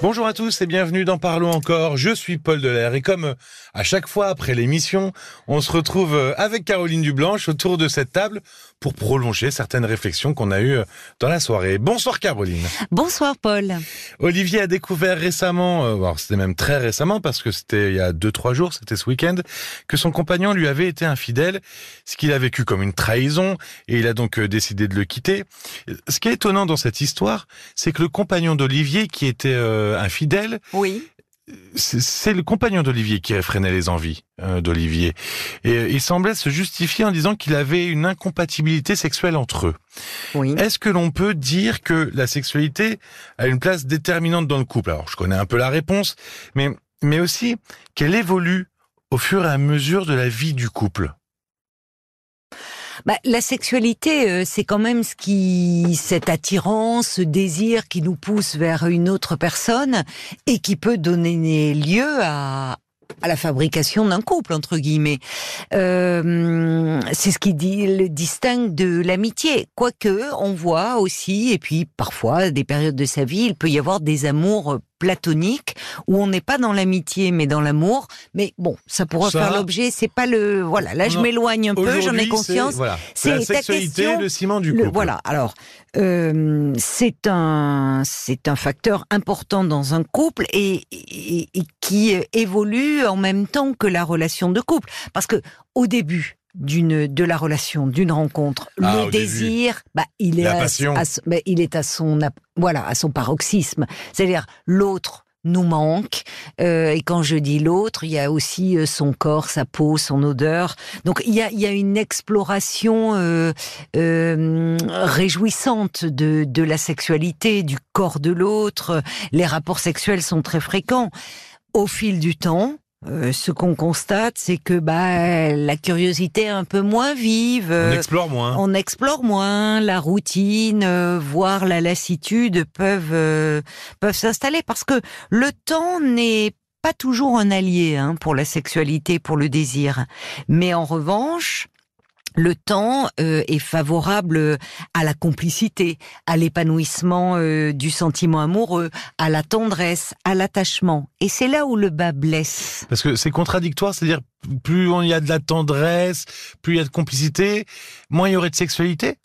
Bonjour à tous et bienvenue dans Parlons encore. Je suis Paul Delair et comme euh, à chaque fois après l'émission, on se retrouve euh, avec Caroline Dublanche autour de cette table pour prolonger certaines réflexions qu'on a eues euh, dans la soirée. Bonsoir Caroline. Bonsoir Paul. Olivier a découvert récemment, alors c'était même très récemment parce que c'était il y a deux trois jours, c'était ce week-end, que son compagnon lui avait été infidèle, ce qu'il a vécu comme une trahison et il a donc décidé de le quitter. Ce qui est étonnant dans cette histoire, c'est que le compagnon d'Olivier qui était infidèle. Oui. C'est le compagnon d'Olivier qui réfrénait les envies euh, d'Olivier. Et il semblait se justifier en disant qu'il avait une incompatibilité sexuelle entre eux. Oui. Est-ce que l'on peut dire que la sexualité a une place déterminante dans le couple? Alors, je connais un peu la réponse, mais, mais aussi qu'elle évolue au fur et à mesure de la vie du couple. Bah, la sexualité, euh, c'est quand même ce qui, cette attirance, ce désir qui nous pousse vers une autre personne et qui peut donner lieu à, la fabrication d'un couple entre guillemets. Euh, c'est ce qui le distingue de l'amitié. Quoique, on voit aussi, et puis parfois, des périodes de sa vie, il peut y avoir des amours platonique où on n'est pas dans l'amitié mais dans l'amour. Mais bon, ça pourrait faire l'objet. C'est pas le voilà. Là, je m'éloigne un peu. J'en ai conscience. C'est la sexualité, le ciment du couple. voilà. Alors, euh, c'est un c'est un facteur important dans un couple et, et, et qui évolue en même temps que la relation de couple. Parce que au début, d'une de la relation, d'une rencontre. Ah, le désir, bah, il est à, bah, il est à son voilà à son paroxysme. C'est-à-dire l'autre nous manque. Euh, et quand je dis l'autre, il y a aussi euh, son corps, sa peau, son odeur. Donc il y a, il y a une exploration euh, euh, réjouissante de, de la sexualité, du corps de l'autre. Les rapports sexuels sont très fréquents. Au fil du temps, euh, ce qu'on constate, c'est que bah la curiosité est un peu moins vive. On explore moins. On explore moins. La routine, euh, voire la lassitude peuvent euh, peuvent s'installer parce que le temps n'est pas toujours un allié hein, pour la sexualité, pour le désir. Mais en revanche, le temps euh, est favorable à la complicité, à l'épanouissement euh, du sentiment amoureux, à la tendresse, à l'attachement. Et c'est là où le bas blesse. Parce que c'est contradictoire, c'est-à-dire plus il y a de la tendresse, plus il y a de complicité, moins il y aurait de sexualité?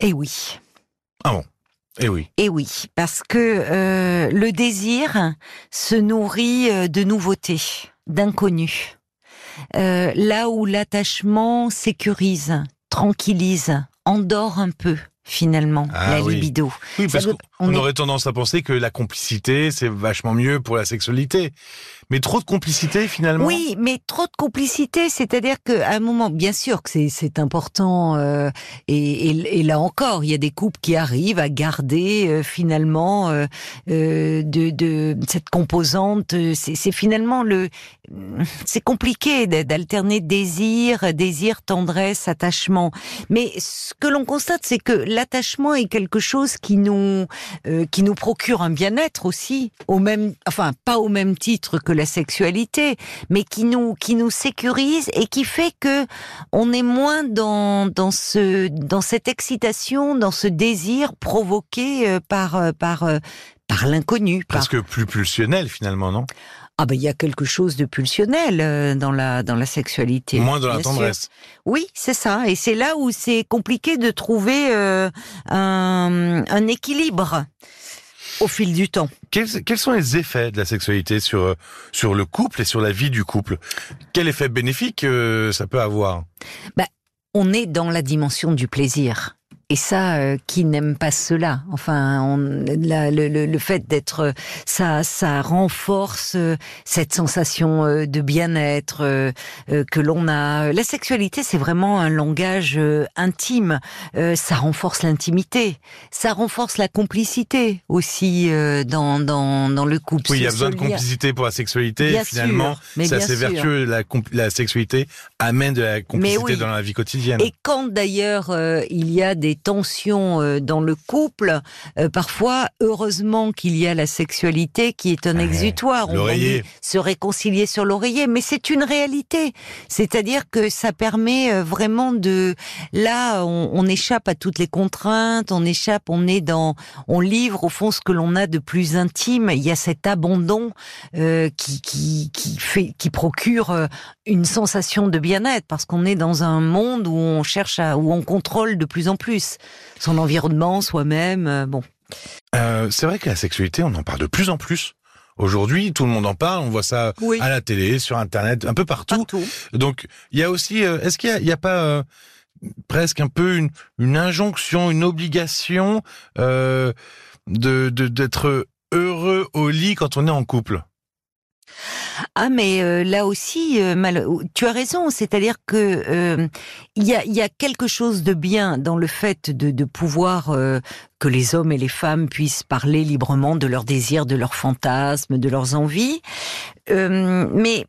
Eh oui. Ah bon? Eh oui. Eh oui, parce que euh, le désir se nourrit de nouveautés, d'inconnus. Euh, là où l'attachement sécurise, tranquillise, endort un peu finalement ah la libido. Oui, parce qu'on aurait tendance à penser que la complicité c'est vachement mieux pour la sexualité. Mais trop de complicité finalement? Oui, mais trop de complicité, c'est-à-dire qu'à un moment, bien sûr que c'est important, euh, et, et, et, là encore, il y a des couples qui arrivent à garder euh, finalement euh, euh de, de, cette composante. C'est finalement le, c'est compliqué d'alterner désir, désir, tendresse, attachement. Mais ce que l'on constate, c'est que l'attachement est quelque chose qui nous, euh, qui nous procure un bien-être aussi, au même, enfin pas au même titre que la sexualité, mais qui nous qui nous sécurise et qui fait que on est moins dans dans ce dans cette excitation, dans ce désir provoqué euh, par euh, par euh, par l'inconnu. Presque plus pulsionnel finalement, non? Ah ben il y a quelque chose de pulsionnel dans la dans la sexualité. Moins dans la tendresse. Oui, c'est ça. Et c'est là où c'est compliqué de trouver un, un équilibre au fil du temps. Quels, sont les effets de la sexualité sur, sur le couple et sur la vie du couple? Quel effet bénéfique euh, ça peut avoir? Bah, On est dans la dimension du plaisir. Et ça, euh, qui n'aime pas cela Enfin, on, le, le, fait d'être, ça, ça renforce euh, cette sensation euh, de bien-être que l'on a. La sexualité, c'est vraiment un langage intime. ça renforce l'intimité, ça renforce la complicité aussi dans, dans, dans le couple. Oui, il y a besoin de complicité pour la sexualité. Bien finalement, c'est assez vertueux. La, la, sexualité amène de la complicité dans la vie quotidienne. Et quand d'ailleurs il y a des tensions euh, dans le couple, euh, parfois, heureusement qu'il y a la sexualité qui est un Ouais, exutoire. On dire se réconcilier sur l'oreiller, mais c'est une réalité. C'est-à-dire que ça permet euh, vraiment de... Là, on, on échappe à toutes les contraintes, on échappe, on est dans... On livre au fond ce que l'on a de plus intime. Il y a cet abandon euh, qui, qui, qui, fait, qui procure une sensation de bien-être, parce qu'on est dans un monde où on cherche à... où on contrôle de plus en plus son environnement, soi-même. euh, bon. Euh, c'est vrai que la sexualité, on en parle de plus en plus. Aujourd'hui, tout le monde en parle, on voit ça Oui. à la télé, sur Internet, un peu partout. Partout. Donc, il y a aussi, euh, est-ce qu'il y a, pas euh, presque un peu une, une injonction, une obligation de- d'être heureux au lit quand on est en couple? Ah, mais euh, là aussi, euh, tu as raison. C'est-à-dire que euh, il y, a, quelque chose de bien dans le fait de, de pouvoir que les hommes et les femmes puissent parler librement de leurs désirs, de leurs fantasmes, de leurs envies. Mais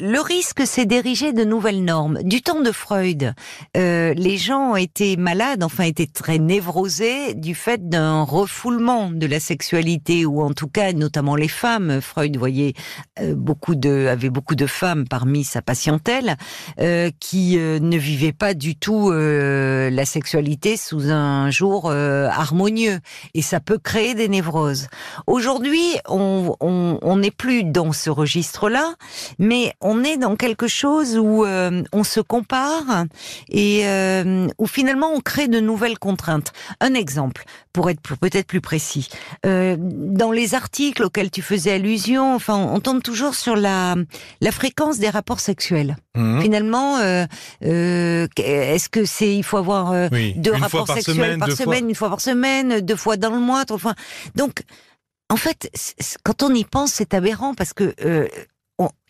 le risque, c'est d'ériger de nouvelles normes. Du temps de Freud, euh, les gens étaient malades, enfin étaient très névrosés du fait d'un refoulement de la sexualité, ou en tout cas, notamment les femmes. Freud voyait euh, beaucoup de, avait beaucoup de femmes parmi sa patientèle euh, qui euh, ne vivaient pas du tout euh, la sexualité sous un jour euh, harmonieux, et ça peut créer des névroses. Aujourd'hui, on on- on n'est plus dans ce registre-là, mais on est dans quelque chose où euh, on se compare et euh, où finalement on crée de nouvelles contraintes. Un exemple, pour être peut-être plus précis, euh, dans les articles auxquels tu faisais allusion, enfin, on tombe toujours sur la la fréquence des rapports sexuels. Mhm. Finalement, euh, euh, est-ce que c'est il faut avoir euh, Oui, deux une rapports par sexuels semaine, par fois. semaine, une fois par semaine, deux fois dans le mois, trois fois. Donc, en fait, quand on y pense, c'est aberrant parce que euh,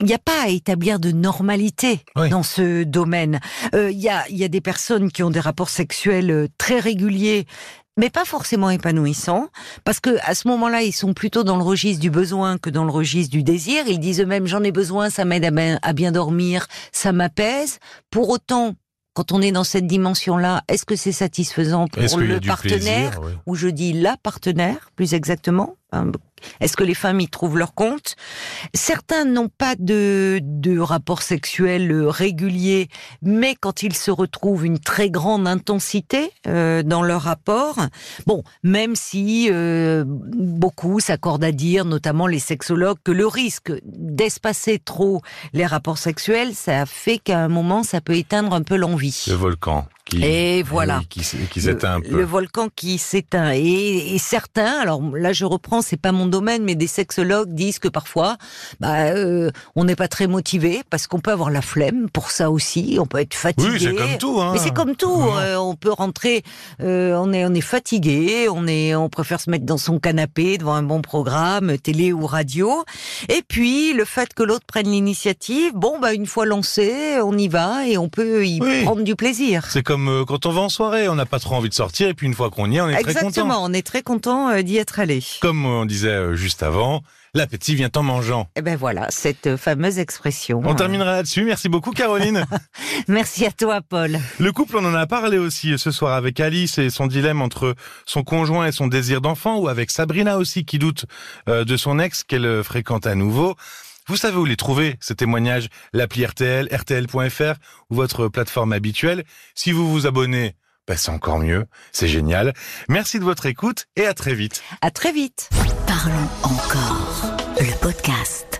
il n'y a pas à établir de normalité Oui. dans ce domaine. Euh, Il y, a, il y a des personnes qui ont des rapports sexuels euh, très réguliers. Mais pas forcément épanouissants, parce que à ce moment-là, ils sont plutôt dans le registre du besoin que dans le registre du désir. Ils disent eux-mêmes j'en ai besoin, ça m'aide à bien, dormir, ça m'apaise. Pour autant, quand on est dans cette dimension-là, est-ce que c'est satisfaisant pour le partenaire plaisir ou je dis la partenaire, plus exactement. Est-ce que les femmes y trouvent leur compte? Certains n'ont pas de, de rapport sexuel euh, régulier, mais quand ils se retrouvent une très grande intensité euh, dans leur rapport, bon, même si euh, beaucoup s'accordent à dire, notamment les sexologues, que le risque d'espacer trop les rapports sexuels, ça fait qu'à un moment, ça peut éteindre un peu l'envie. Le volcan qui, Et voilà. oui, qui, s- qui s'éteint un Le- peu. Le volcan qui s'éteint. Et, et certains, alors là je reprends, c'est pas mon domaine, mais des sexologues disent que parfois, bah, euh, on n'est pas très motivé parce qu'on peut avoir la flemme pour ça aussi. On peut être fatigué. Oui, c'est comme tout. Hein. Mais c'est comme tout. Euh, on peut rentrer, euh, on est on est fatigué, on est on préfère se mettre dans son canapé devant un bon programme, télé ou radio. Et puis le fait que l'autre prenne l'initiative, bon bah une fois lancé, on y va et on peut y Oui. prendre du plaisir. C'est comme euh, quand on va en soirée, on n'a pas trop envie de sortir, et puis une fois qu'on y est, on est très Exactement, content. on est très content euh, d'y être allé. Comme on disait euh, juste avant, l'appétit vient en mangeant. Eh ben voilà, cette fameuse expression. On terminera là-dessus. Merci beaucoup, Caroline. Merci à toi, Paul. Le couple, on en a parlé aussi ce soir avec Alice et son dilemme entre son conjoint et son désir d'enfant, ou avec Sabrina aussi qui doute de son ex qu'elle fréquente à nouveau. Vous savez où les trouver, ces témoignages? L'appli RTL, RTL.fr ou votre plateforme habituelle. Si vous vous abonnez, bah, c'est encore mieux, c'est génial. Merci de votre écoute et à très vite. À très vite. Parlons encore. Le podcast.